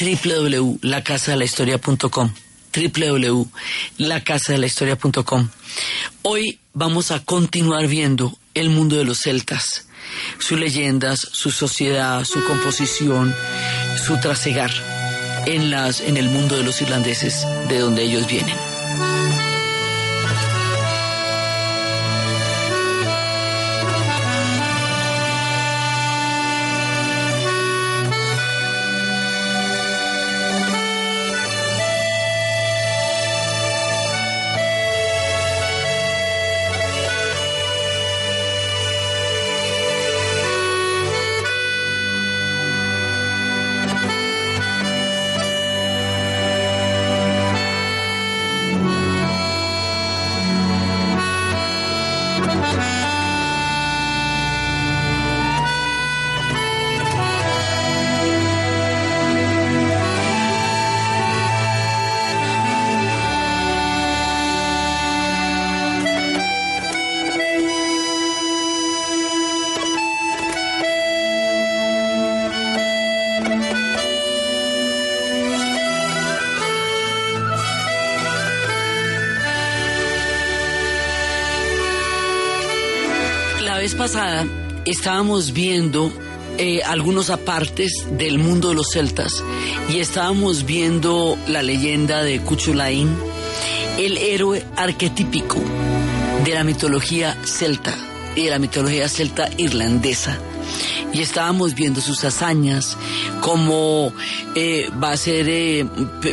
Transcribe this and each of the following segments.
www.lacasadelahistoria.com www.lacasadelahistoria.com Hoy vamos a continuar viendo el mundo de los celtas, sus leyendas, su sociedad, su composición, su trasegar en, las, en el mundo de los irlandeses, de donde ellos vienen. Estábamos viendo eh, algunos apartes del mundo de los celtas y estábamos viendo la leyenda de Cuchulain, el héroe arquetípico de la mitología celta y de la mitología celta irlandesa. Y estábamos viendo sus hazañas, como eh, va a ser, eh,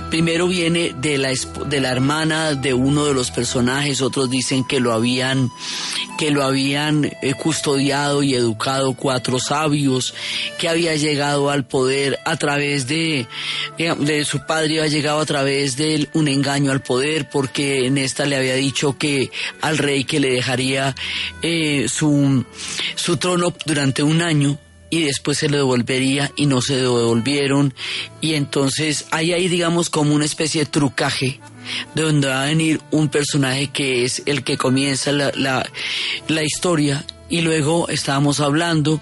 primero viene de la, de la hermana de uno de los personajes, otros dicen que lo habían que lo habían eh, custodiado y educado cuatro sabios, que había llegado al poder a través de, de su padre, había llegado a través de un engaño al poder, porque en esta le había dicho que al rey que le dejaría su, su trono durante un año, y después se le devolvería y no se devolvieron. Y entonces hay ahí digamos como una especie de trucaje de donde va a venir un personaje que es el que comienza la, la, la historia. Y luego estábamos hablando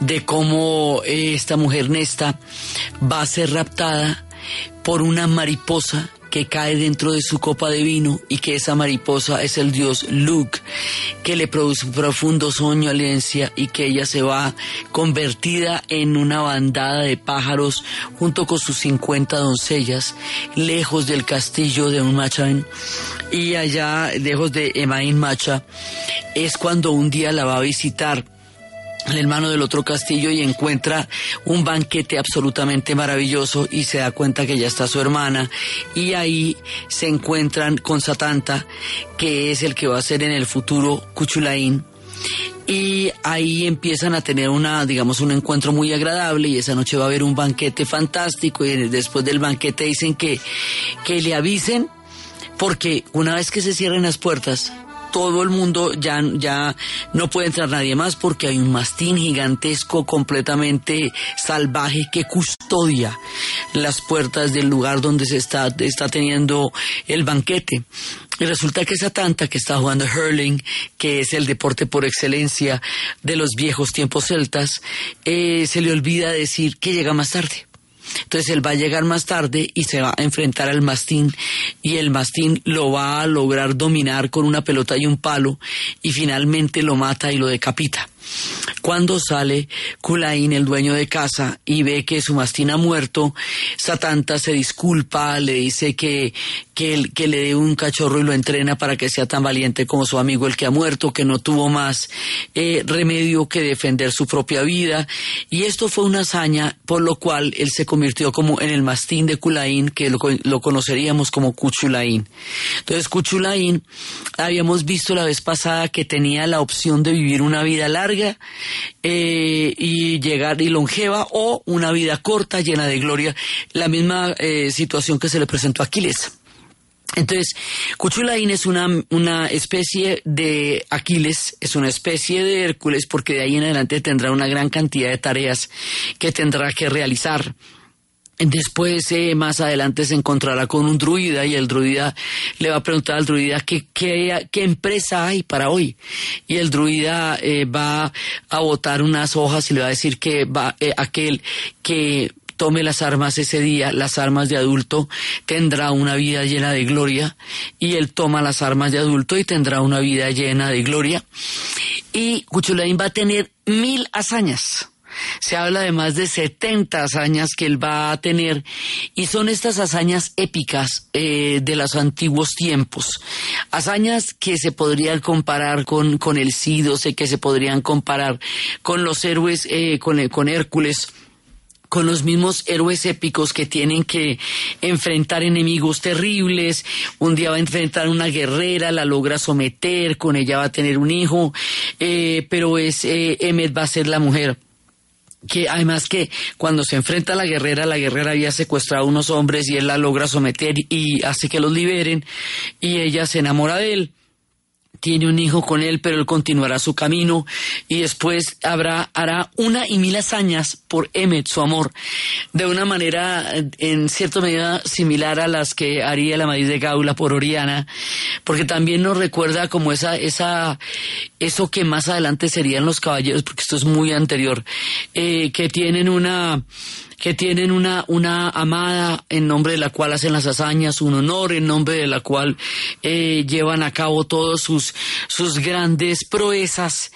de cómo eh, esta mujer Nesta va a ser raptada por una mariposa que cae dentro de su copa de vino y que esa mariposa es el dios Luke, que le produce un profundo sueño, alencia y que ella se va convertida en una bandada de pájaros junto con sus 50 doncellas, lejos del castillo de Unmachain y allá, lejos de Emain Macha, es cuando un día la va a visitar el hermano del otro castillo y encuentra un banquete absolutamente maravilloso y se da cuenta que ya está su hermana. Y ahí se encuentran con Satanta que es el que va a ser en el futuro Cuchulain y ahí empiezan a tener una, digamos, un encuentro muy agradable y esa noche va a haber un banquete fantástico y después del banquete dicen que, que le avisen porque una vez que se cierren las puertas todo el mundo ya, ya no puede entrar nadie más porque hay un mastín gigantesco completamente salvaje que custodia las puertas del lugar donde se está, está teniendo el banquete. Y resulta que esa tanta que está jugando hurling, que es el deporte por excelencia de los viejos tiempos celtas, eh, se le olvida decir que llega más tarde. Entonces él va a llegar más tarde y se va a enfrentar al mastín y el mastín lo va a lograr dominar con una pelota y un palo y finalmente lo mata y lo decapita. Cuando sale Kulain, el dueño de casa, y ve que su mastín ha muerto, Satanta se disculpa, le dice que, que, le dé un cachorro y lo entrena para que sea tan valiente como su amigo el que ha muerto, que no tuvo más eh, remedio que defender su propia vida. Y esto fue una hazaña por lo cual él se convirtió como en el mastín de Kulain, que lo, conoceríamos como Kuchulain. Entonces Kuchulain habíamos visto la vez pasada que tenía la opción de vivir una vida larga eh, y llegar y longeva o una vida corta llena de gloria. La misma eh, situación que se le presentó a Aquiles. Entonces, Cuchulain es una, una especie de Aquiles, es una especie de Hércules, porque de ahí en adelante tendrá una gran cantidad de tareas que tendrá que realizar. Después, eh, más adelante, se encontrará con un druida y el druida le va a preguntar al druida qué, qué, empresa hay para hoy. Y el druida eh, va a botar unas hojas y le va a decir que va, eh, aquel que tome las armas ese día, las armas de adulto, tendrá una vida llena de gloria. Y él toma las armas de adulto y tendrá una vida llena de gloria. Y Cuchulain va a tener mil hazañas se habla de más de 70 hazañas que él va a tener y son estas hazañas épicas eh, de los antiguos tiempos. Hazañas que se podrían comparar con, con el sé que se podrían comparar con los héroes, eh, con, con Hércules con los mismos héroes épicos que tienen que enfrentar enemigos terribles. Un día va a enfrentar una guerrera, la logra someter, con ella va a tener un hijo, eh, pero es eh, Emmet va a ser la mujer que además que cuando se enfrenta a la guerrera, la guerrera había secuestrado a unos hombres y él la logra someter y hace que los liberen y ella se enamora de él tiene un hijo con él, pero él continuará su camino y después habrá, hará una y mil hazañas por Emmet, su amor, de una manera en cierta medida similar a las que haría la maíz de Gaula por Oriana, porque también nos recuerda como esa, esa, eso que más adelante serían los caballeros, porque esto es muy anterior, eh, que tienen una, que tienen una, una amada en nombre de la cual hacen las hazañas, un honor en nombre de la cual eh, llevan a cabo todos sus, sus grandes proezas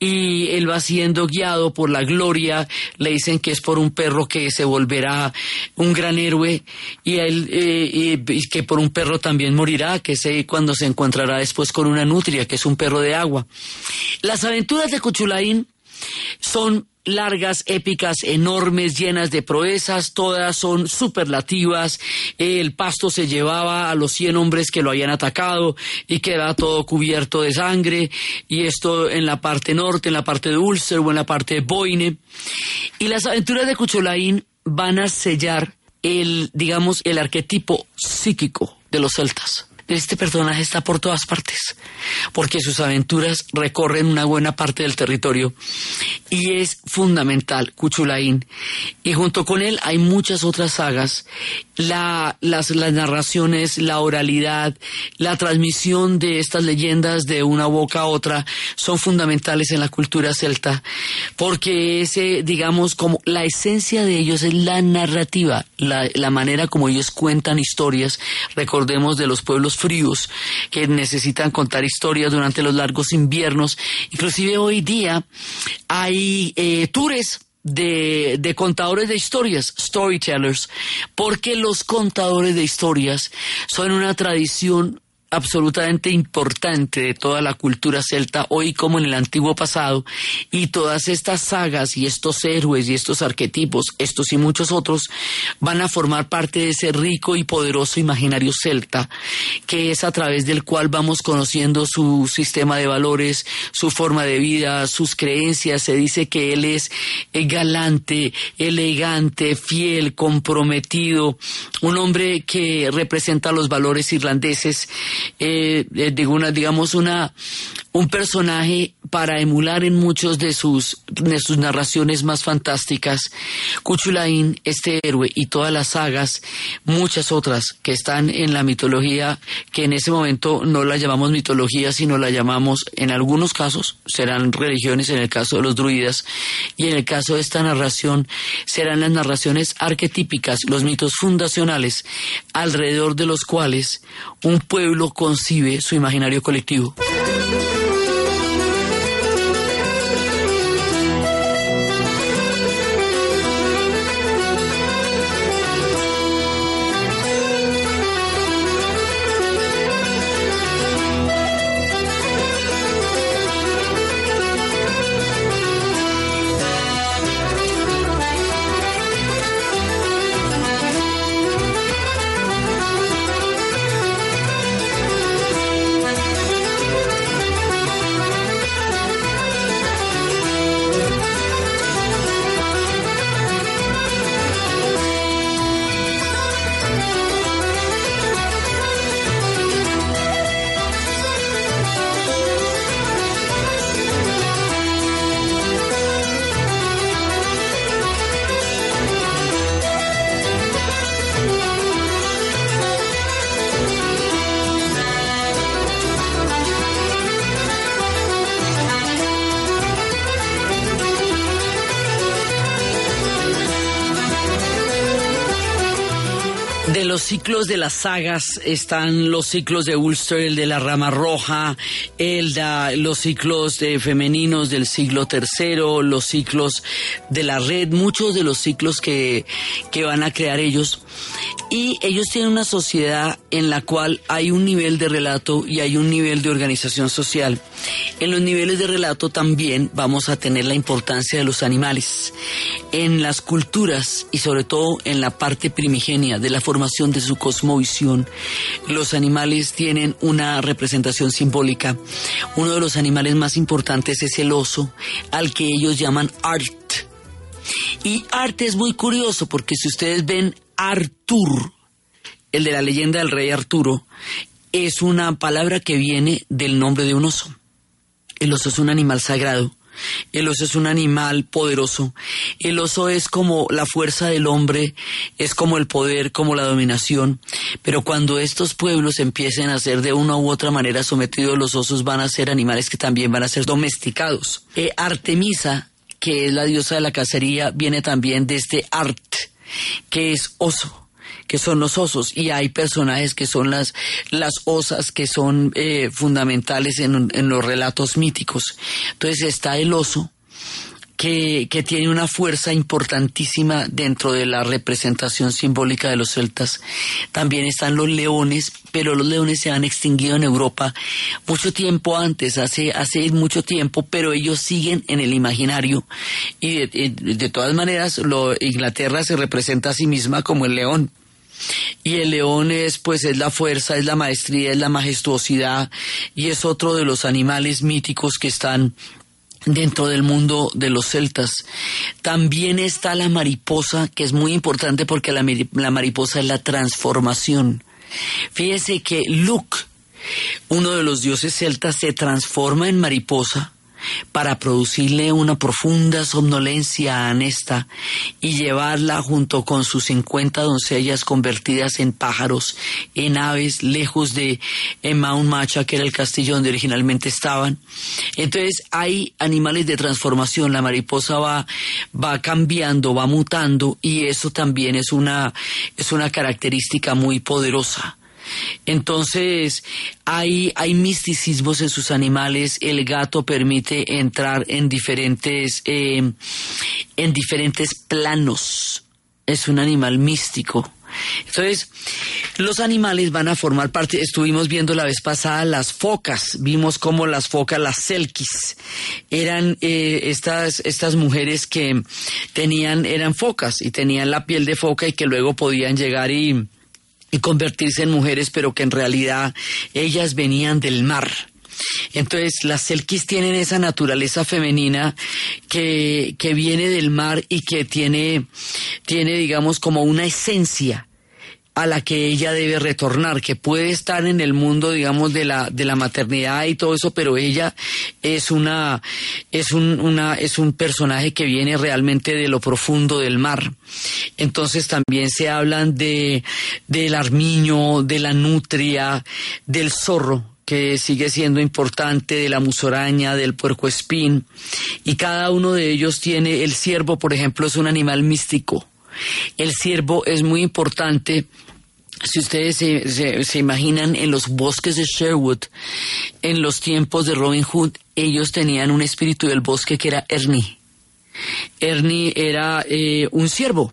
y él va siendo guiado por la gloria, le dicen que es por un perro que se volverá un gran héroe y él eh, y que por un perro también morirá, que es cuando se encontrará después con una nutria, que es un perro de agua. Las aventuras de Cuchulaín son largas, épicas, enormes, llenas de proezas, todas son superlativas. El pasto se llevaba a los cien hombres que lo habían atacado y queda todo cubierto de sangre, y esto en la parte norte, en la parte de Ulster o en la parte de Boine. Y las aventuras de Cucholain van a sellar el, digamos, el arquetipo psíquico de los celtas este personaje está por todas partes, porque sus aventuras recorren una buena parte del territorio y es fundamental Cuchulain. Y junto con él hay muchas otras sagas la, las, las narraciones, la oralidad, la transmisión de estas leyendas de una boca a otra son fundamentales en la cultura celta, porque ese, digamos, como la esencia de ellos es la narrativa, la, la manera como ellos cuentan historias. Recordemos de los pueblos fríos que necesitan contar historias durante los largos inviernos. Inclusive hoy día hay eh, tours de, de, contadores de historias, storytellers, porque los contadores de historias son una tradición absolutamente importante de toda la cultura celta, hoy como en el antiguo pasado, y todas estas sagas y estos héroes y estos arquetipos, estos y muchos otros, van a formar parte de ese rico y poderoso imaginario celta, que es a través del cual vamos conociendo su sistema de valores, su forma de vida, sus creencias. Se dice que él es galante, elegante, fiel, comprometido, un hombre que representa los valores irlandeses eh, eh digamos, una, un personaje para emular en muchos de sus, de sus narraciones más fantásticas. Cuchulain, este héroe y todas las sagas, muchas otras que están en la mitología, que en ese momento no la llamamos mitología, sino la llamamos, en algunos casos, serán religiones, en el caso de los druidas, y en el caso de esta narración, serán las narraciones arquetípicas, los mitos fundacionales, alrededor de los cuales un pueblo concibe su imaginario colectivo. De las sagas están los ciclos de Ulster, el de la rama roja, el de los ciclos de femeninos del siglo tercero, los ciclos de la red, muchos de los ciclos que, que van a crear ellos. Y ellos tienen una sociedad en la cual hay un nivel de relato y hay un nivel de organización social. En los niveles de relato también vamos a tener la importancia de los animales. En las culturas y sobre todo en la parte primigenia de la formación de su cosmovisión, los animales tienen una representación simbólica. Uno de los animales más importantes es el oso, al que ellos llaman art. Y arte es muy curioso porque si ustedes ven Artur, el de la leyenda del rey Arturo, es una palabra que viene del nombre de un oso. El oso es un animal sagrado. El oso es un animal poderoso. El oso es como la fuerza del hombre, es como el poder, como la dominación. Pero cuando estos pueblos empiecen a ser de una u otra manera sometidos, los osos van a ser animales que también van a ser domesticados. Eh, Artemisa, que es la diosa de la cacería, viene también de este art, que es oso que son los osos y hay personajes que son las, las osas que son eh, fundamentales en, en, los relatos míticos. Entonces está el oso. Que, que tiene una fuerza importantísima dentro de la representación simbólica de los celtas. También están los leones, pero los leones se han extinguido en Europa mucho tiempo antes, hace, hace mucho tiempo, pero ellos siguen en el imaginario. Y de, de todas maneras, lo, Inglaterra se representa a sí misma como el león. Y el león es, pues, es la fuerza, es la maestría, es la majestuosidad y es otro de los animales míticos que están dentro del mundo de los celtas. También está la mariposa, que es muy importante porque la, mariposa es la transformación. Fíjese que Luke, uno de los dioses celtas, se transforma en mariposa para producirle una profunda somnolencia a Anesta y llevarla junto con sus cincuenta doncellas convertidas en pájaros, en aves, lejos de Mount Macha, que era el castillo donde originalmente estaban. Entonces hay animales de transformación, la mariposa va, va cambiando, va mutando y eso también es una, es una característica muy poderosa. Entonces, hay, hay misticismos en sus animales. El gato permite entrar en diferentes, eh, en diferentes planos. Es un animal místico. Entonces, los animales van a formar parte, estuvimos viendo la vez pasada las focas, vimos cómo las focas, las selkis, eran eh, estas, estas mujeres que tenían, eran focas y tenían la piel de foca y que luego podían llegar y, y convertirse en mujeres, pero que en realidad ellas venían del mar. Entonces, las selkis tienen esa naturaleza femenina que, que viene del mar y que tiene, tiene, digamos, como una esencia a la que ella debe retornar, que puede estar en el mundo, digamos, de la, de la maternidad y todo eso, pero ella es una, es un, una, es un personaje que viene realmente de lo profundo del mar. Entonces también se hablan de, del armiño, de la nutria, del zorro, que sigue siendo importante, de la musoraña, del puercoespín, y cada uno de ellos tiene, el ciervo, por ejemplo, es un animal místico. El ciervo es muy importante si ustedes se, imaginan en los bosques de Sherwood, en los tiempos de Robin Hood, ellos tenían un espíritu del bosque que era Ernie. Ernie era eh, un ciervo.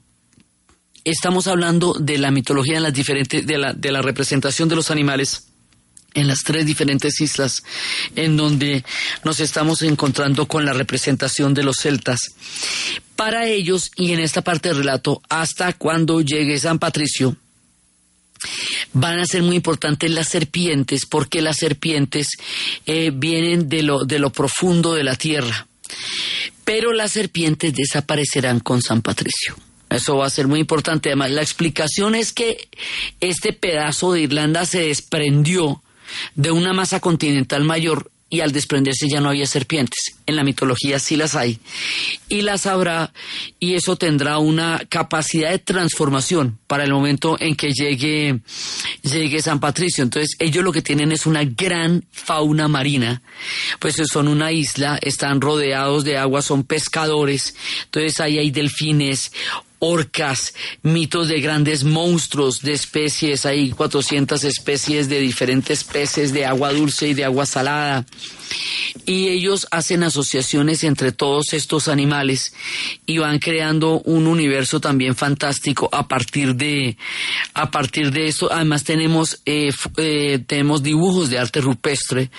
Estamos hablando de la mitología en las diferentes, de la representación de los animales en las tres diferentes islas en donde nos estamos encontrando con la representación de los celtas. Para ellos, y en esta parte del relato, hasta cuando llegue San Patricio, van a ser muy importantes las serpientes porque las serpientes eh, vienen de lo, de lo profundo de la tierra. Pero las serpientes desaparecerán con San Patricio. Eso va a ser muy importante. Además, la explicación es que este pedazo de Irlanda se desprendió de una masa continental mayor y al desprenderse ya no había serpientes. En la mitología sí las hay. Y las habrá y eso tendrá una capacidad de transformación para el momento en que llegue, llegue San Patricio. Entonces ellos lo que tienen es una gran fauna marina. Pues son una isla, están rodeados de agua, son pescadores. Entonces ahí hay delfines, orcas, mitos de grandes monstruos, de especies, hay 400 especies de diferentes peces de agua dulce y de agua salada. Y ellos hacen asociaciones entre todos estos animales y van creando un universo también fantástico a partir de a partir de esto. Además tenemos eh, eh, tenemos dibujos de arte rupestre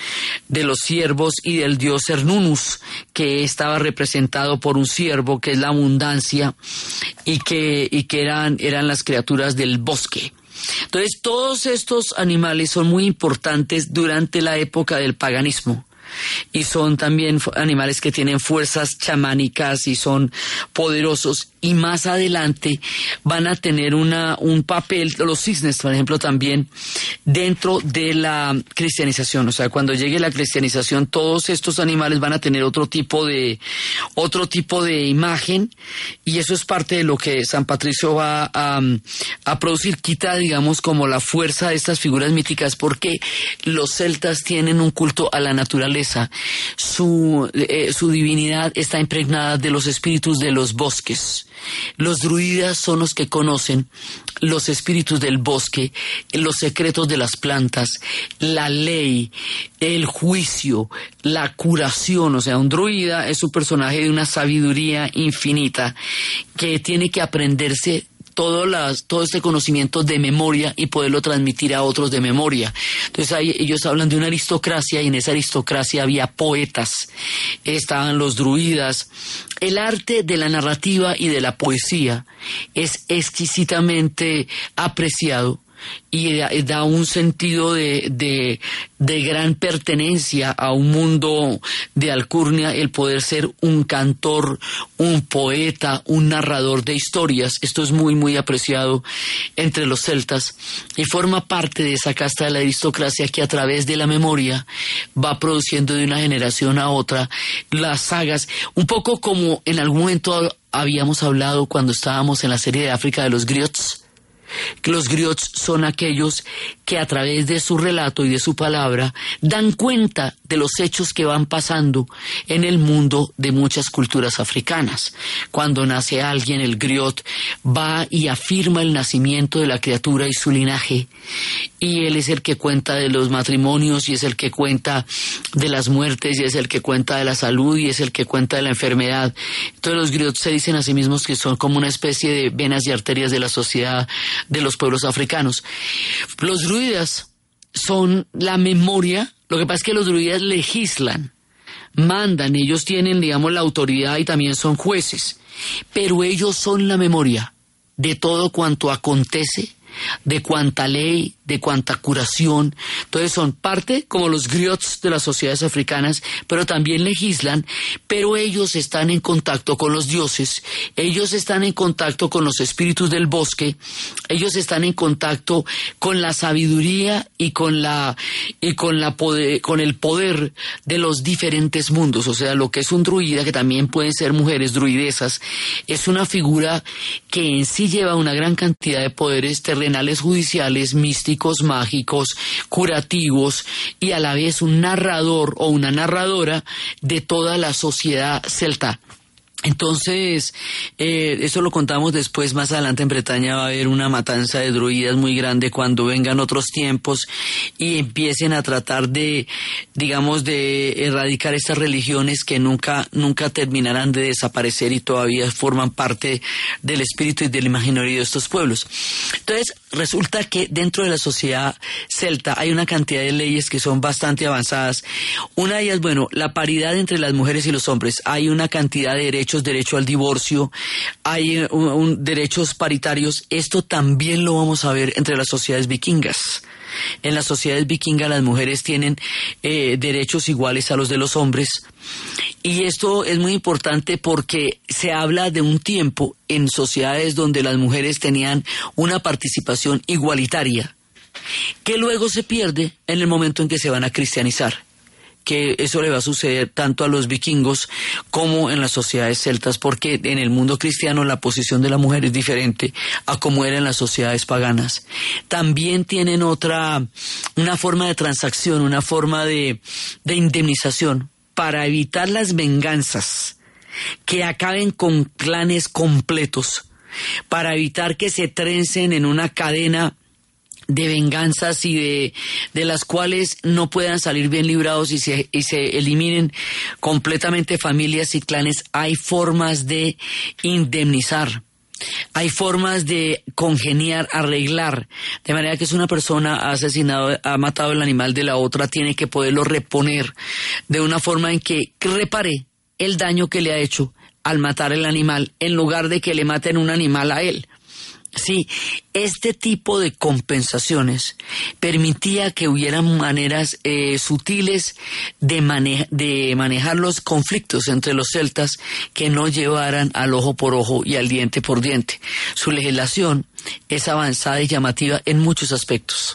de los ciervos y del dios Cernunus que estaba representado por un ciervo que es la abundancia que y que eran eran las criaturas del bosque. Entonces, todos estos animales son muy importantes durante la época del paganismo y son también animales que tienen fuerzas chamánicas y son poderosos y más adelante van a tener una, un papel, los cisnes, por ejemplo, también dentro de la cristianización. O sea, cuando llegue la cristianización, todos estos animales van a tener otro tipo de, otro tipo de imagen y eso es parte de lo que San Patricio va a, a producir. Quita, digamos, como la fuerza de estas figuras míticas porque los celtas tienen un culto a la naturaleza. Su, eh, su divinidad está impregnada de los espíritus de los bosques. Los druidas son los que conocen los espíritus del bosque, los secretos de las plantas, la ley, el juicio, la curación. O sea, un druida es un personaje de una sabiduría infinita que tiene que aprenderse todo, las, todo este conocimiento de memoria y poderlo transmitir a otros de memoria. Entonces ahí ellos hablan de una aristocracia y en esa aristocracia había poetas, estaban los druidas. El arte de la narrativa y de la poesía es exquisitamente apreciado y da, un sentido de, de, gran pertenencia a un mundo de alcurnia el poder ser un cantor, un poeta, un narrador de historias. Esto es muy, muy apreciado entre los celtas y forma parte de esa casta de la aristocracia que a través de la memoria va produciendo de una generación a otra las sagas, un poco como en algún momento habíamos hablado cuando estábamos en la serie de África de los griots que los griots son aquellos que a través de su relato y de su palabra dan cuenta de los hechos que van pasando en el mundo de muchas culturas africanas. Cuando nace alguien, el griot va y afirma el nacimiento de la criatura y su linaje, y él es el que cuenta de los matrimonios, y es el que cuenta de las muertes, y es el que cuenta de la salud, y es el que cuenta de la enfermedad. Entonces los griots se dicen a sí mismos que son como una especie de venas y arterias de la sociedad de los pueblos africanos. Los druidas son la memoria, lo que pasa es que los druidas legislan, mandan, ellos tienen, digamos, la autoridad y también son jueces, pero ellos son la memoria de todo cuanto acontece, de cuanta ley, de cuanta curación. Entonces son parte como los griots de las sociedades africanas, pero también legislan, pero ellos están en contacto con los dioses, ellos están en contacto con los espíritus del bosque, ellos están en contacto con la sabiduría y con la y con la con el poder de los diferentes mundos, o sea, lo que es un druida que también pueden ser mujeres druidesas, es una figura que en sí lleva una gran cantidad de poderes terrenales judiciales místicos mágicos, curativos y a la vez un narrador o una narradora de toda la sociedad celta. Entonces, eh, eso lo contamos después, más adelante en Bretaña va a haber una matanza de druidas muy grande cuando vengan otros tiempos y empiecen a tratar de, digamos, de erradicar estas religiones que nunca, nunca terminarán de desaparecer y todavía forman parte del espíritu y del imaginario de estos pueblos. Entonces, resulta que dentro de la sociedad celta hay una cantidad de leyes que son bastante avanzadas. Una de ellas, bueno, la paridad entre las mujeres y los hombres. Hay una cantidad de derechos derecho al divorcio, hay eh, derechos paritarios. Esto también lo vamos a ver entre las sociedades vikingas. En las sociedades vikingas las mujeres tienen eh, derechos iguales a los de los hombres. Y esto es muy importante porque se habla de un tiempo en sociedades donde las mujeres tenían una participación igualitaria, que luego se pierde en el momento en que se van a cristianizar que eso le va a suceder tanto a los vikingos como en las sociedades celtas, porque en el mundo cristiano la posición de la mujer es diferente a como era en las sociedades paganas. También tienen otra, una forma de transacción, una forma de, de indemnización para evitar las venganzas que acaben con clanes completos para evitar que se trencen en una cadena de venganzas y de, de las cuales no puedan salir bien librados y se, y se eliminen completamente familias y clanes, hay formas de indemnizar. Hay formas de congeniar, arreglar, de manera que si una persona ha asesinado, ha matado el animal de la otra, tiene que poderlo reponer de una forma en que repare el daño que le ha hecho al matar el animal, en lugar de que le maten un animal a él. Sí, este tipo de compensaciones permitía que hubieran maneras eh, sutiles de, de manejar los conflictos entre los celtas que no llevaran al ojo por ojo y al diente por diente. Su legislación es avanzada y llamativa en muchos aspectos.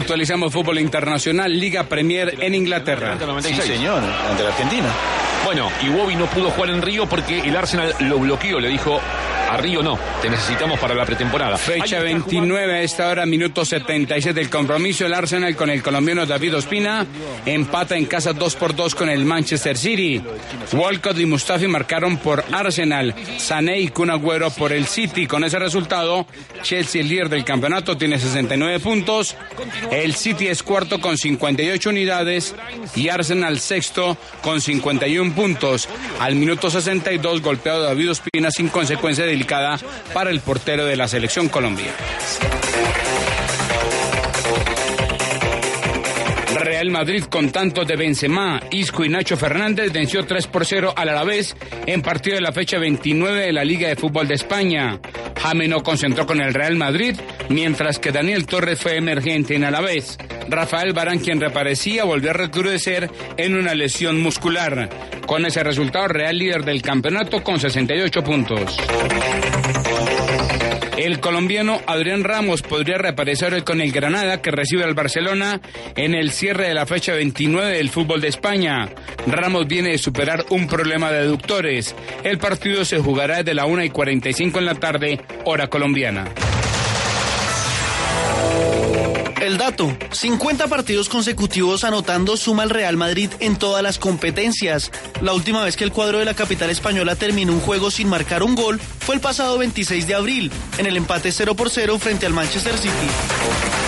Actualizamos fútbol internacional, Liga Premier en Inglaterra. Sí, señor, ante la Argentina. Bueno, Iwobi no pudo jugar en Río porque el Arsenal lo bloqueó, le dijo a Río no, te necesitamos para la pretemporada. Fecha 29 a esta hora, minuto 77 del compromiso. El Arsenal con el colombiano David Ospina empata en casa 2 por 2 con el Manchester City. Walcott y Mustafi marcaron por Arsenal. Sané y Kun Agüero por el City. Con ese resultado, Chelsea, el líder del campeonato, tiene 69 puntos. El City es cuarto con 58 unidades y Arsenal sexto con 51 puntos. Al minuto 62, golpeado David Ospina sin consecuencia de para el portero de la selección colombiana. Real Madrid con tantos de Benzema, Isco y Nacho Fernández venció 3 por 0 al Alavés en partido de la fecha 29 de la Liga de Fútbol de España. Jame no concentró con el Real Madrid, mientras que Daniel Torres fue emergente en Alavés. Rafael Barán, quien reaparecía, volvió a recrudecer en una lesión muscular. Con ese resultado, Real líder del campeonato con 68 puntos. El colombiano Adrián Ramos podría reaparecer hoy con el Granada que recibe al Barcelona en el cierre de la fecha 29 del fútbol de España. Ramos viene de superar un problema de aductores. El partido se jugará desde la 1 y 45 en la tarde, hora colombiana. El dato, 50 partidos consecutivos anotando suma el Real Madrid en todas las competencias. La última vez que el cuadro de la capital española terminó un juego sin marcar un gol fue el pasado 26 de abril, en el empate 0 por 0 frente al Manchester City.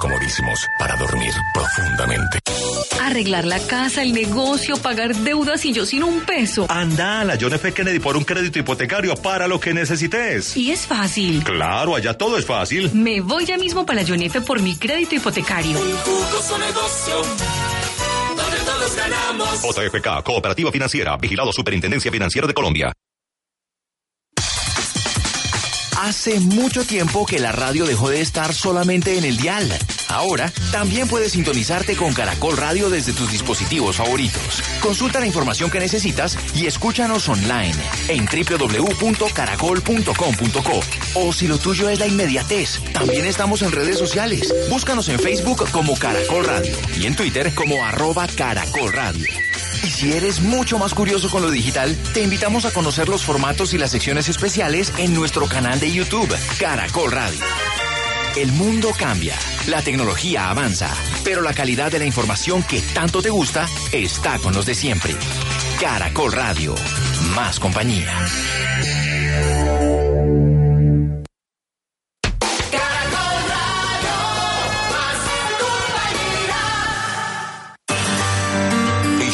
Comodísimos para dormir profundamente. Arreglar la casa, el negocio, pagar deudas y yo sin un peso. Anda a la John F. Kennedy por un crédito hipotecario para lo que necesites. Y es fácil. Claro, allá todo es fácil. Me voy ya mismo para la John F. por mi crédito hipotecario. Un jugoso negocio. Donde todos ganamos. JFK, Cooperativa Financiera, Vigilado Superintendencia Financiera de Colombia. Hace mucho tiempo que la radio dejó de estar solamente en el dial. Ahora también puedes sintonizarte con Caracol Radio desde tus dispositivos favoritos. Consulta la información que necesitas y escúchanos online en www.caracol.com.co. O si lo tuyo es la inmediatez, también estamos en redes sociales. Búscanos en Facebook como Caracol Radio y en Twitter como arroba Caracol Radio. Y si eres mucho más curioso con lo digital, te invitamos a conocer los formatos y las secciones especiales en nuestro canal de YouTube, Caracol Radio. El mundo cambia, la tecnología avanza, pero la calidad de la información que tanto te gusta está con los de siempre. Caracol Radio, más compañía.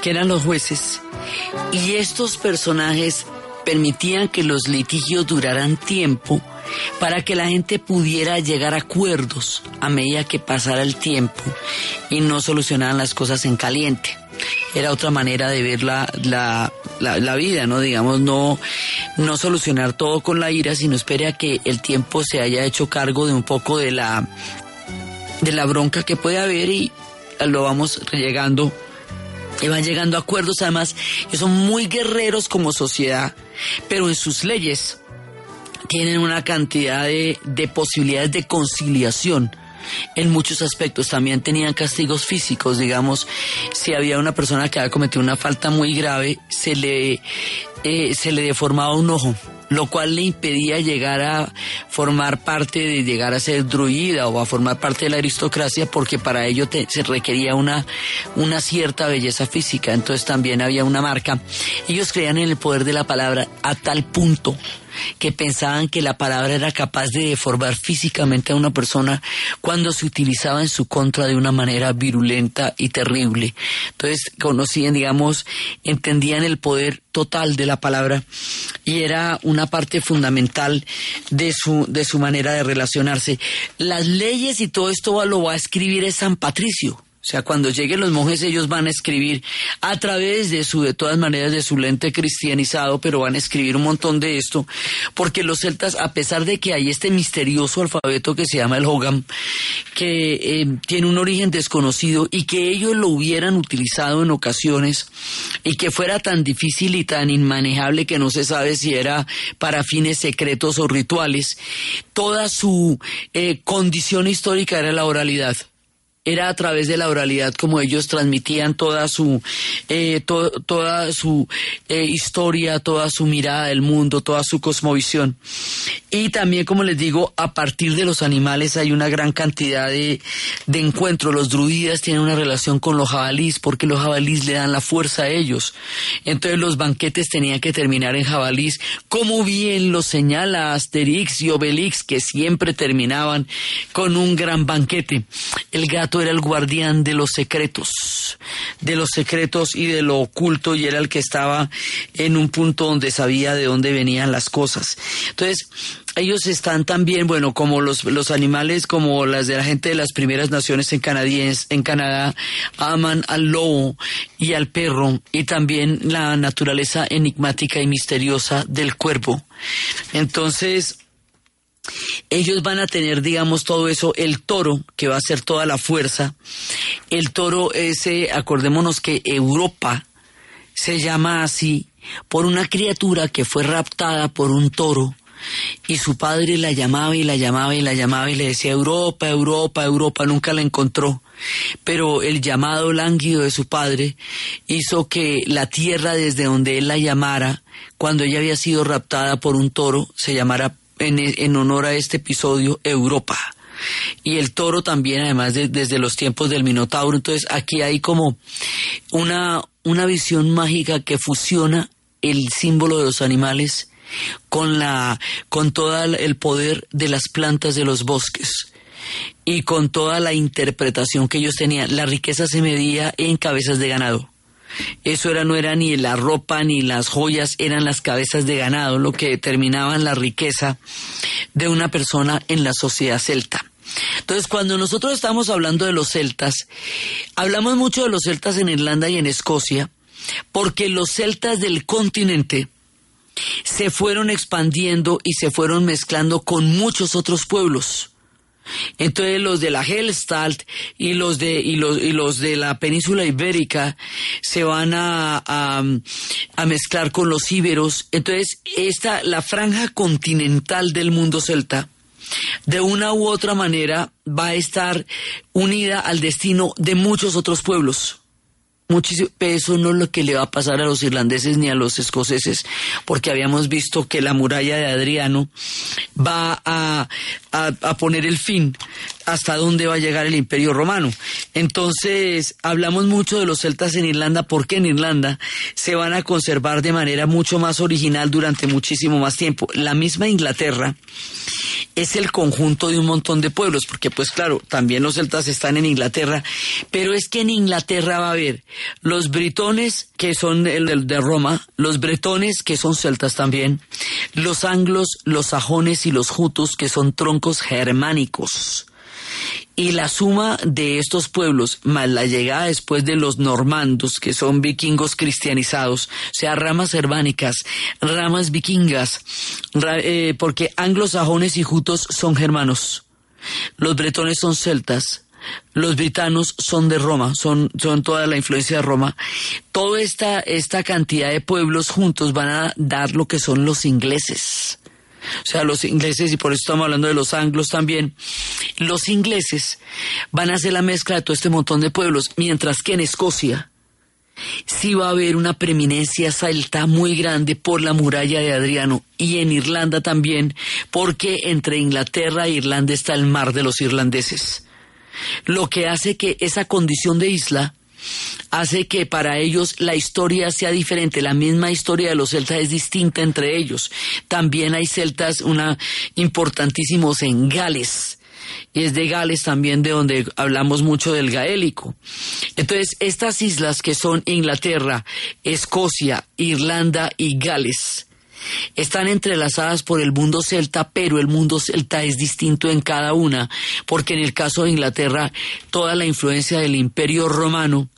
Que eran los jueces, y estos personajes permitían que los litigios duraran tiempo para que la gente pudiera llegar a acuerdos a medida que pasara el tiempo y no solucionaran las cosas en caliente. Era otra manera de ver la, la, la, vida, ¿no? Digamos, no, no solucionar todo con la ira, sino espere a que el tiempo se haya hecho cargo de un poco de la, de la bronca que puede haber y lo vamos llegando y van llegando a acuerdos además que son muy guerreros como sociedad, pero en sus leyes tienen una cantidad de, de posibilidades de conciliación en muchos aspectos. También tenían castigos físicos, digamos, si había una persona que había cometido una falta muy grave, se le, eh, se le deformaba un ojo lo cual le impedía llegar a formar parte de llegar a ser druida o a formar parte de la aristocracia porque para ello te, se requería una, una cierta belleza física, entonces también había una marca. Ellos creían en el poder de la palabra a tal punto que pensaban que la palabra era capaz de deformar físicamente a una persona cuando se utilizaba en su contra de una manera virulenta y terrible. Entonces conocían, digamos, entendían el poder total de la palabra y era una parte fundamental de su, de su manera de relacionarse. Las leyes y todo esto lo va a escribir es San Patricio. Sea, cuando lleguen los monjes ellos van a escribir a través de su, de todas maneras, de su lente cristianizado, pero van a escribir un montón de esto, porque los celtas, a pesar de que hay este misterioso alfabeto que se llama el Hogam, que eh, tiene un origen desconocido y que ellos lo hubieran utilizado en ocasiones y que fuera tan difícil y tan inmanejable que no se sabe si era para fines secretos o rituales, toda su eh, condición histórica era la oralidad era a través de la oralidad como ellos transmitían toda su eh, to, toda su eh, historia, toda su mirada del mundo, toda su cosmovisión. Y también, como les digo, a partir de los animales hay una gran cantidad de, de encuentros. Los druidas tienen una relación con los jabalís porque los jabalís le dan la fuerza a ellos. Entonces los banquetes tenían que terminar en jabalís, como bien lo señala Asterix y Obelix, que siempre terminaban con un gran banquete. El gato era el guardián de los secretos, de los secretos y de lo oculto, y era el que estaba en un punto donde sabía de dónde venían las cosas. Entonces, ellos están también, bueno, como los, los animales, como las de la gente de las primeras naciones en, canadiense, en Canadá, aman al lobo y al perro, y también la naturaleza enigmática y misteriosa del cuervo. Entonces, ellos van a tener, digamos, todo eso, el toro, que va a ser toda la fuerza. El toro ese, acordémonos que Europa se llama así por una criatura que fue raptada por un toro y su padre la llamaba y la llamaba y la llamaba y le decía Europa, Europa, Europa, nunca la encontró. Pero el llamado lánguido de su padre hizo que la tierra desde donde él la llamara, cuando ella había sido raptada por un toro, se llamara en, honor a este episodio Europa. Y el toro también, además desde los tiempos del Minotauro. Entonces aquí hay como una, una visión mágica que fusiona el símbolo de los animales con la con todo el poder de las plantas de los bosques y con toda la interpretación que ellos tenían. La riqueza se medía en cabezas de ganado. Eso era, no era ni la ropa ni las joyas, eran las cabezas de ganado lo que determinaban la riqueza de una persona en la sociedad celta. Entonces, cuando nosotros estamos hablando de los celtas, hablamos mucho de los celtas en Irlanda y en Escocia, porque los celtas del continente se fueron expandiendo y se fueron mezclando con muchos otros pueblos. Entonces los de la Hellstalt y los de y los, y los de la península ibérica se van a, a, mezclar con los íberos. Entonces esta la franja continental del mundo celta de una u otra manera va a estar unida al destino de muchos otros pueblos muchísimo, eso no es lo que le va a pasar a los irlandeses ni a los escoceses, porque habíamos visto que la muralla de Adriano va a, a, poner el fin hasta dónde va a llegar el imperio romano. Entonces, hablamos mucho de los celtas en Irlanda, porque en Irlanda se van a conservar de manera mucho más original durante muchísimo más tiempo. La misma Inglaterra es el conjunto de un montón de pueblos, porque pues claro, también los celtas están en Inglaterra, pero es que en Inglaterra va a haber los britones, que son el de Roma, los bretones, que son celtas también, los anglos, los sajones y los jutos, que son troncos germánicos. Y la suma de estos pueblos, más la llegada después de los normandos, que son vikingos cristianizados, o sea, ramas germánicas, ramas vikingas, eh, porque anglosajones y jutos son germanos, los bretones son celtas, los britanos son de Roma, son, son toda la influencia de Roma. Toda esta, esta cantidad de pueblos juntos van a dar lo que son los ingleses. O sea, los ingleses, y por eso estamos hablando de los anglos también, los ingleses van a hacer la mezcla de todo este montón de pueblos, mientras que en Escocia sí va a haber una preeminencia celta muy grande por la muralla de Adriano y en Irlanda también, porque entre Inglaterra e Irlanda está el mar de los irlandeses. Lo que hace que esa condición de isla hace que para ellos la historia sea diferente. La misma historia de los celtas es distinta entre ellos. También hay celtas una, importantísimos en Gales. Y es de Gales también de donde hablamos mucho del gaélico. Entonces, estas islas que son Inglaterra, Escocia, Irlanda y Gales, están entrelazadas por el mundo celta, pero el mundo celta es distinto en cada una, porque en el caso de Inglaterra, toda la influencia del imperio romano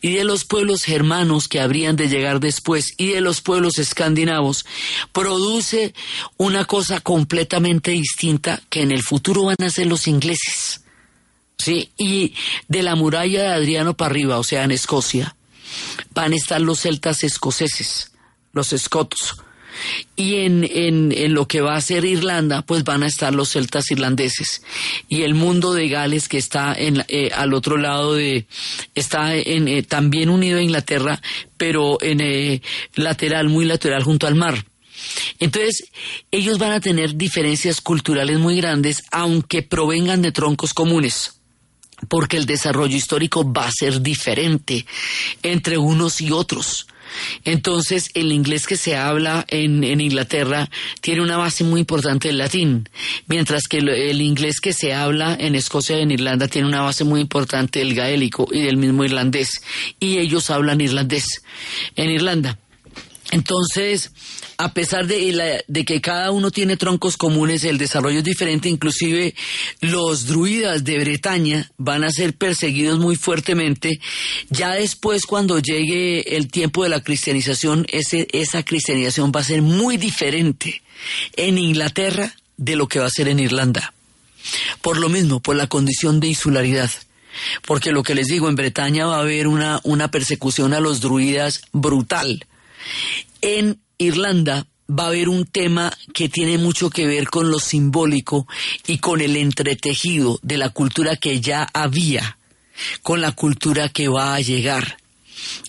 y de los pueblos germanos que habrían de llegar después y de los pueblos escandinavos produce una cosa completamente distinta que en el futuro van a ser los ingleses. Sí, y de la muralla de Adriano para arriba, o sea, en Escocia, van a estar los celtas escoceses, los escotos y en, en, lo que va a ser Irlanda, pues van a estar los celtas irlandeses. Y el mundo de Gales, que está en, eh, al otro lado de, está en, eh, también unido a Inglaterra, pero en eh, lateral, muy lateral junto al mar. Entonces, ellos van a tener diferencias culturales muy grandes, aunque provengan de troncos comunes porque el desarrollo histórico va a ser diferente entre unos y otros. Entonces, el inglés que se habla en, en Inglaterra tiene una base muy importante del latín, mientras que el, el inglés que se habla en Escocia y en Irlanda tiene una base muy importante del gaélico y del mismo irlandés, y ellos hablan irlandés en Irlanda. Entonces, a pesar de, la- de que cada uno tiene troncos comunes, el desarrollo es diferente. Inclusive los druidas de Bretaña van a ser perseguidos muy fuertemente. Ya después, cuando llegue el tiempo de la cristianización, esa cristianización va a ser muy diferente en Inglaterra de lo que va a ser en Irlanda. Por lo mismo, por la condición de insularidad. Porque lo que les digo, en Bretaña va a haber una, una persecución a los druidas brutal. En Irlanda va a haber un tema que tiene mucho que ver con lo simbólico y con el entretejido de la cultura que ya había, con la cultura que va a llegar.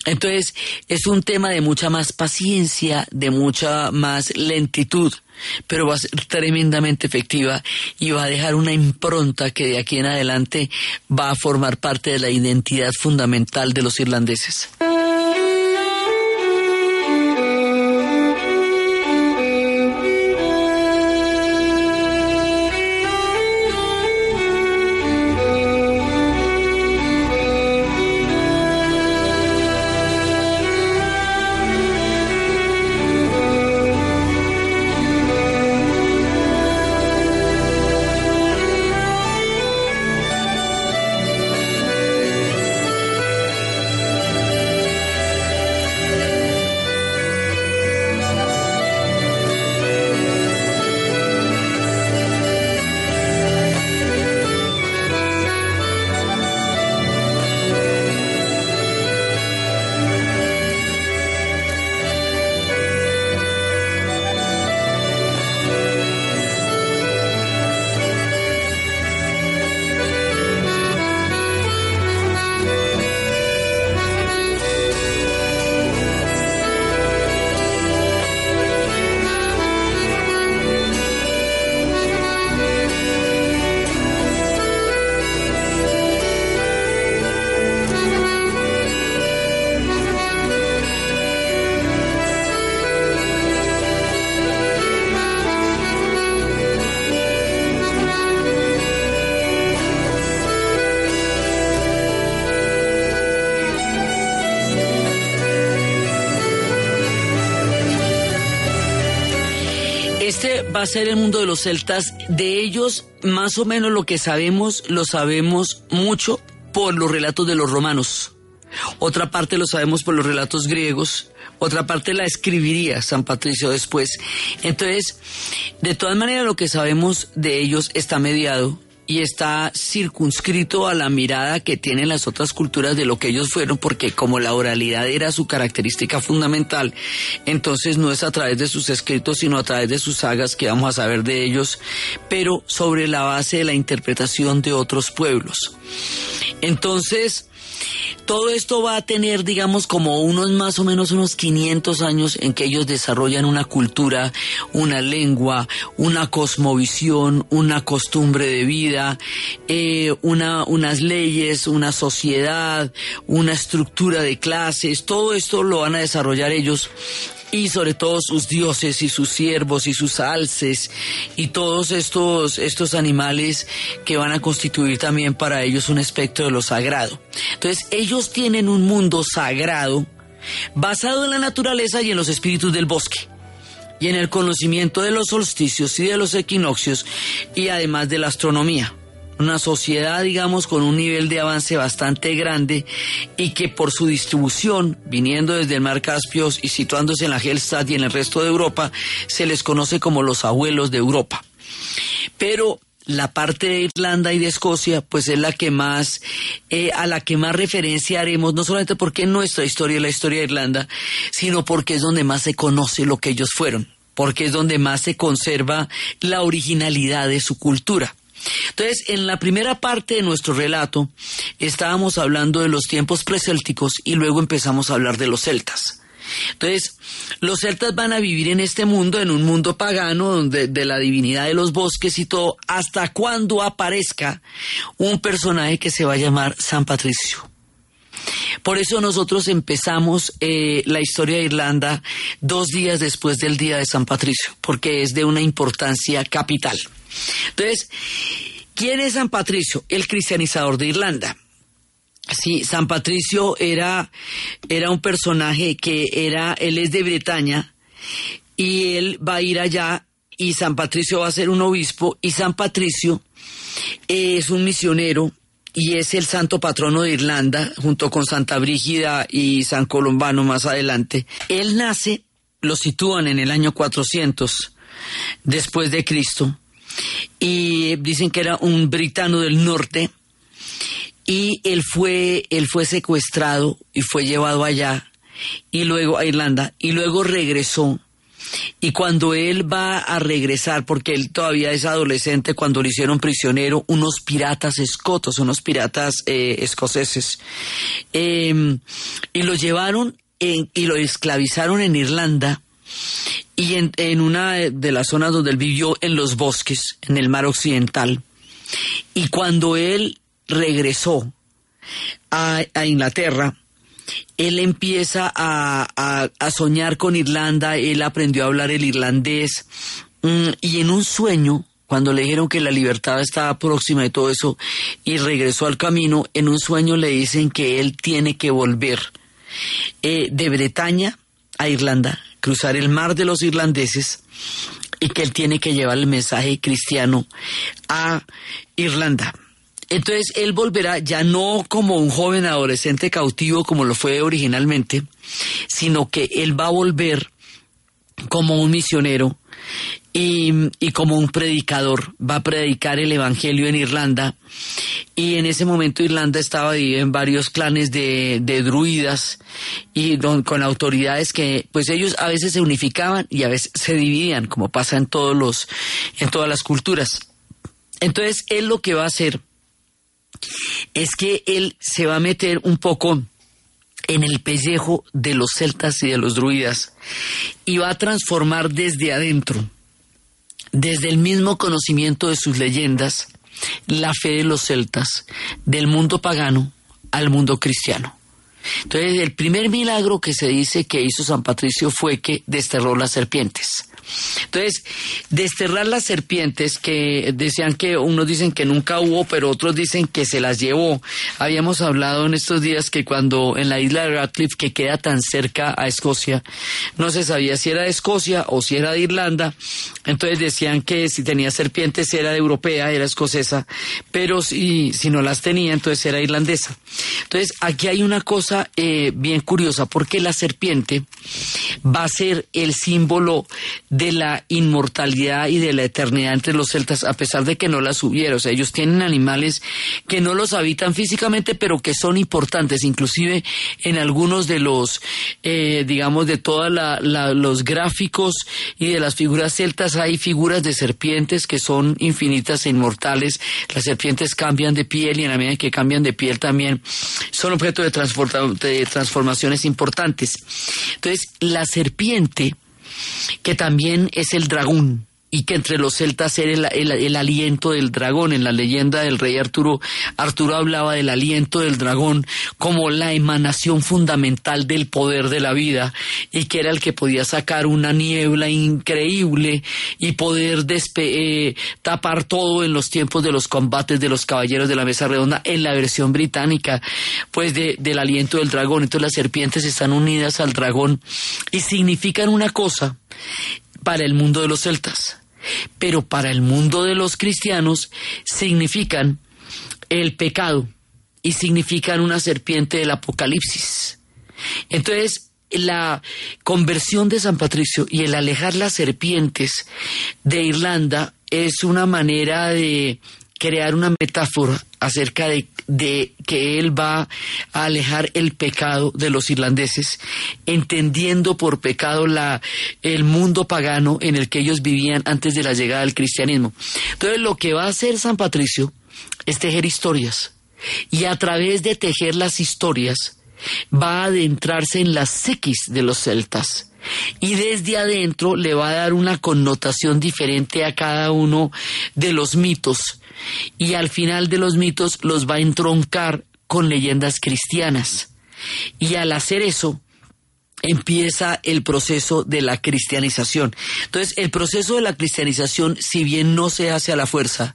Entonces, es un tema de mucha más paciencia, de mucha más lentitud, pero va a ser tremendamente efectiva y va a dejar una impronta que de aquí en adelante va a formar parte de la identidad fundamental de los irlandeses. A ser el mundo de los celtas. De ellos, más o menos lo que sabemos, lo sabemos mucho por los relatos de los romanos. Otra parte lo sabemos por los relatos griegos. Otra parte la escribiría San Patricio después. Entonces, de todas maneras, lo que sabemos de ellos está mediado y está circunscrito a la mirada que tienen las otras culturas de lo que ellos fueron, porque como la oralidad era su característica fundamental, entonces no es a través de sus escritos, sino a través de sus sagas que vamos a saber de ellos, pero sobre la base de la interpretación de otros pueblos. Entonces, todo esto va a tener, digamos, como unos más o menos unos 500 años en que ellos desarrollan una cultura, una lengua, una cosmovisión, una costumbre de vida, eh, una, unas leyes, una sociedad, una estructura de clases. Todo esto lo van a desarrollar ellos y sobre todo sus dioses y sus siervos y sus alces y todos estos, estos animales que van a constituir también para ellos un aspecto de lo sagrado. Entonces ellos tienen un mundo sagrado basado en la naturaleza y en los espíritus del bosque y en el conocimiento de los solsticios y de los equinoccios y además de la astronomía una sociedad, digamos, con un nivel de avance bastante grande y que por su distribución, viniendo desde el mar Caspio y situándose en la Hellstatt y en el resto de Europa, se les conoce como los abuelos de Europa. Pero la parte de Irlanda y de Escocia, pues es la que más, eh, a la que más referencia haremos, no solamente porque nuestra historia es la historia de Irlanda, sino porque es donde más se conoce lo que ellos fueron, porque es donde más se conserva la originalidad de su cultura. Entonces, en la primera parte de nuestro relato estábamos hablando de los tiempos presélticos y luego empezamos a hablar de los celtas. Entonces, los celtas van a vivir en este mundo, en un mundo pagano, donde de la divinidad de los bosques y todo, hasta cuando aparezca un personaje que se va a llamar San Patricio. Por eso nosotros empezamos eh, la historia de Irlanda dos días después del Día de San Patricio, porque es de una importancia capital. Entonces, ¿quién es San Patricio? El cristianizador de Irlanda. Sí, San Patricio era, era un personaje que era, él es de Bretaña y él va a ir allá y San Patricio va a ser un obispo y San Patricio es un misionero y es el santo patrono de Irlanda junto con Santa Brígida y San Colombano más adelante. Él nace, lo sitúan en el año 400 después de Cristo y dicen que era un britano del norte y él fue, él fue secuestrado y fue llevado allá y luego a Irlanda y luego regresó. Y cuando él va a regresar, porque él todavía es adolescente, cuando lo hicieron prisionero, unos piratas escotos, unos piratas eh, escoceses, em, y lo llevaron y lo esclavizaron en Irlanda y en, una de las zonas donde él vivió, en los bosques, en el mar occidental. Y cuando él regresó a, Inglaterra, él empieza a, soñar con Irlanda, él aprendió a hablar el irlandés mm, y en un sueño, cuando le dijeron que la libertad estaba próxima y todo eso, y regresó al camino, en un sueño le dicen que él tiene que volver eh, de Bretaña a Irlanda, cruzar el mar de los irlandeses y que él tiene que llevar el mensaje cristiano a Irlanda. Entonces él volverá ya no como un joven adolescente cautivo como lo fue originalmente, sino que él va a volver como un misionero y, como un predicador. Va a predicar el Evangelio en Irlanda y en ese momento Irlanda estaba dividida en varios clanes de, druidas y con autoridades que pues ellos a veces se unificaban y a veces se dividían como pasa en todos los en todas las culturas. Entonces él lo que va a hacer es que él se va a meter un poco en el pellejo de los celtas y de los druidas y va a transformar desde adentro, desde el mismo conocimiento de sus leyendas, la fe de los celtas, del mundo pagano al mundo cristiano. Entonces, el primer milagro que se dice que hizo San Patricio fue que desterró las serpientes. Entonces, desterrar las serpientes que decían que unos dicen que nunca hubo, pero otros dicen que se las llevó. Habíamos hablado en estos días que cuando en la isla de Radcliffe, que queda tan cerca a Escocia, no se sabía si era de Escocia o si era de Irlanda. Entonces decían que si tenía serpientes era de europea, era escocesa, pero si, no las tenía, entonces era irlandesa. Entonces, aquí hay una cosa eh, bien curiosa, porque la serpiente va a ser el símbolo de la inmortalidad y de la eternidad entre los celtas, a pesar de que no las hubiera. O sea, ellos tienen animales que no los habitan físicamente, pero que son importantes. Inclusive en algunos de los, eh, digamos, de todos los gráficos y de las figuras celtas hay figuras de serpientes que son infinitas e inmortales. Las serpientes cambian de piel y en la medida que cambian de piel también son objeto de, de transformaciones importantes. Entonces, la serpiente que también es el dragón y que entre los celtas era el, aliento del dragón. En la leyenda del rey Arturo, Arturo hablaba del aliento del dragón como la emanación fundamental del poder de la vida y que era el que podía sacar una niebla increíble y poder eh, tapar todo en los tiempos de los combates de los caballeros de la mesa redonda en la versión británica, pues del aliento del dragón. Entonces las serpientes están unidas al dragón y significan una cosa para el mundo de los celtas pero para el mundo de los cristianos significan el pecado y significan una serpiente del Apocalipsis. Entonces, la conversión de San Patricio y el alejar las serpientes de Irlanda es una manera de crear una metáfora acerca de, que él va a alejar el pecado de los irlandeses, entendiendo por pecado la, el mundo pagano en el que ellos vivían antes de la llegada del cristianismo. Entonces lo que va a hacer San Patricio es tejer historias y a través de tejer las historias va a adentrarse en la psiquis de los celtas y desde adentro le va a dar una connotación diferente a cada uno de los mitos y al final de los mitos los va a entroncar con leyendas cristianas. Y al hacer eso, empieza el proceso de la cristianización. Entonces, el proceso de la cristianización, si bien no se hace a la fuerza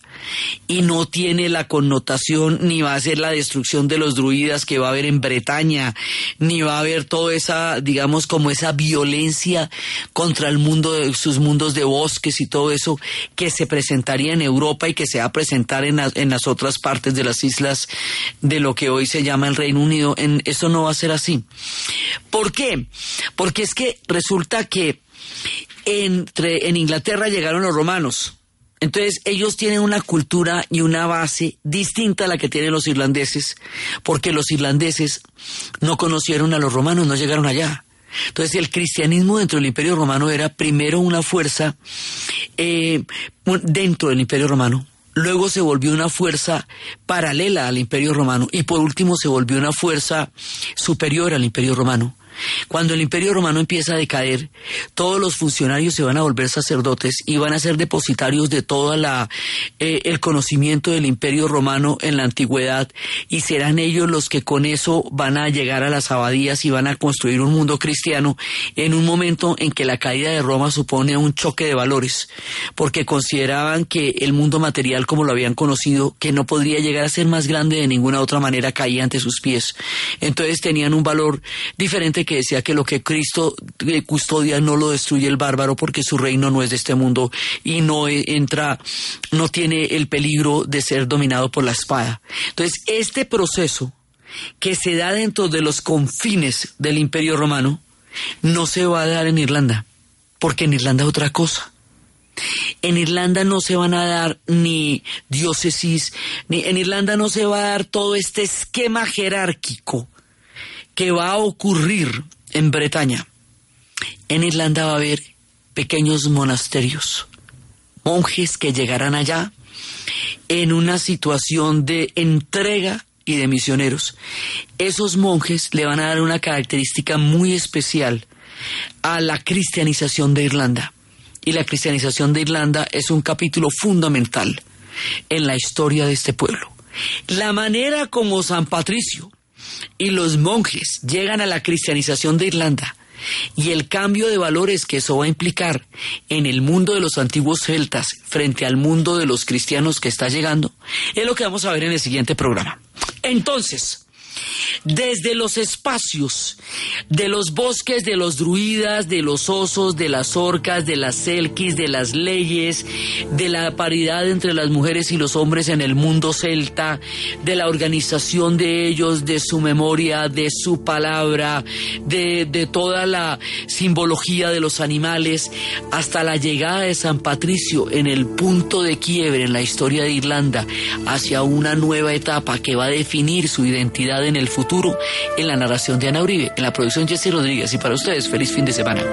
y no tiene la connotación ni va a ser la destrucción de los druidas que va a haber en Bretaña, ni va a haber toda esa, digamos, como esa violencia contra el mundo de sus mundos de bosques y todo eso que se presentaría en Europa y que se va a presentar en, en las otras partes de las islas de lo que hoy se llama el Reino Unido. En, eso no va a ser así. ¿Por qué? Porque es que resulta que entre, en Inglaterra llegaron los romanos. Entonces ellos tienen una cultura y una base distinta a la que tienen los irlandeses, porque los irlandeses no conocieron a los romanos, no llegaron allá. Entonces el cristianismo dentro del imperio romano era primero una fuerza eh, dentro del imperio romano, luego se volvió una fuerza paralela al imperio romano y por último se volvió una fuerza superior al imperio romano. Cuando el imperio romano empieza a decaer, todos los funcionarios se van a volver sacerdotes y van a ser depositarios de todo eh, el conocimiento del imperio romano en la antigüedad y serán ellos los que con eso van a llegar a las abadías y van a construir un mundo cristiano en un momento en que la caída de Roma supone un choque de valores, porque consideraban que el mundo material como lo habían conocido, que no podría llegar a ser más grande de ninguna otra manera, caía ante sus pies. Entonces tenían un valor diferente que decía que lo que Cristo eh, custodia no lo destruye el bárbaro porque su reino no es de este mundo y no e, entra, no tiene el peligro de ser dominado por la espada. Entonces, este proceso que se da dentro de los confines del imperio romano no se va a dar en Irlanda, porque en Irlanda es otra cosa. En Irlanda no se van a dar ni diócesis, ni en Irlanda no se va a dar todo este esquema jerárquico que va a ocurrir en Bretaña. En Irlanda va a haber pequeños monasterios, monjes que llegarán allá en una situación de entrega y de misioneros. Esos monjes le van a dar una característica muy especial a la cristianización de Irlanda. Y la cristianización de Irlanda es un capítulo fundamental en la historia de este pueblo. La manera como San Patricio y los monjes llegan a la cristianización de Irlanda y el cambio de valores que eso va a implicar en el mundo de los antiguos celtas frente al mundo de los cristianos que está llegando, es lo que vamos a ver en el siguiente programa. Entonces, desde los espacios de los bosques de los druidas, de los osos, de las orcas, de las selkis, de las leyes, de la paridad entre las mujeres y los hombres en el mundo celta, de la organización de ellos, de su memoria, de su palabra, de, de toda la simbología de los animales, hasta la llegada de San Patricio en el punto de quiebre en la historia de Irlanda hacia una nueva etapa que va a definir su identidad en el futuro en la narración de Ana Uribe, en la producción Jesse Rodríguez y para ustedes feliz fin de semana.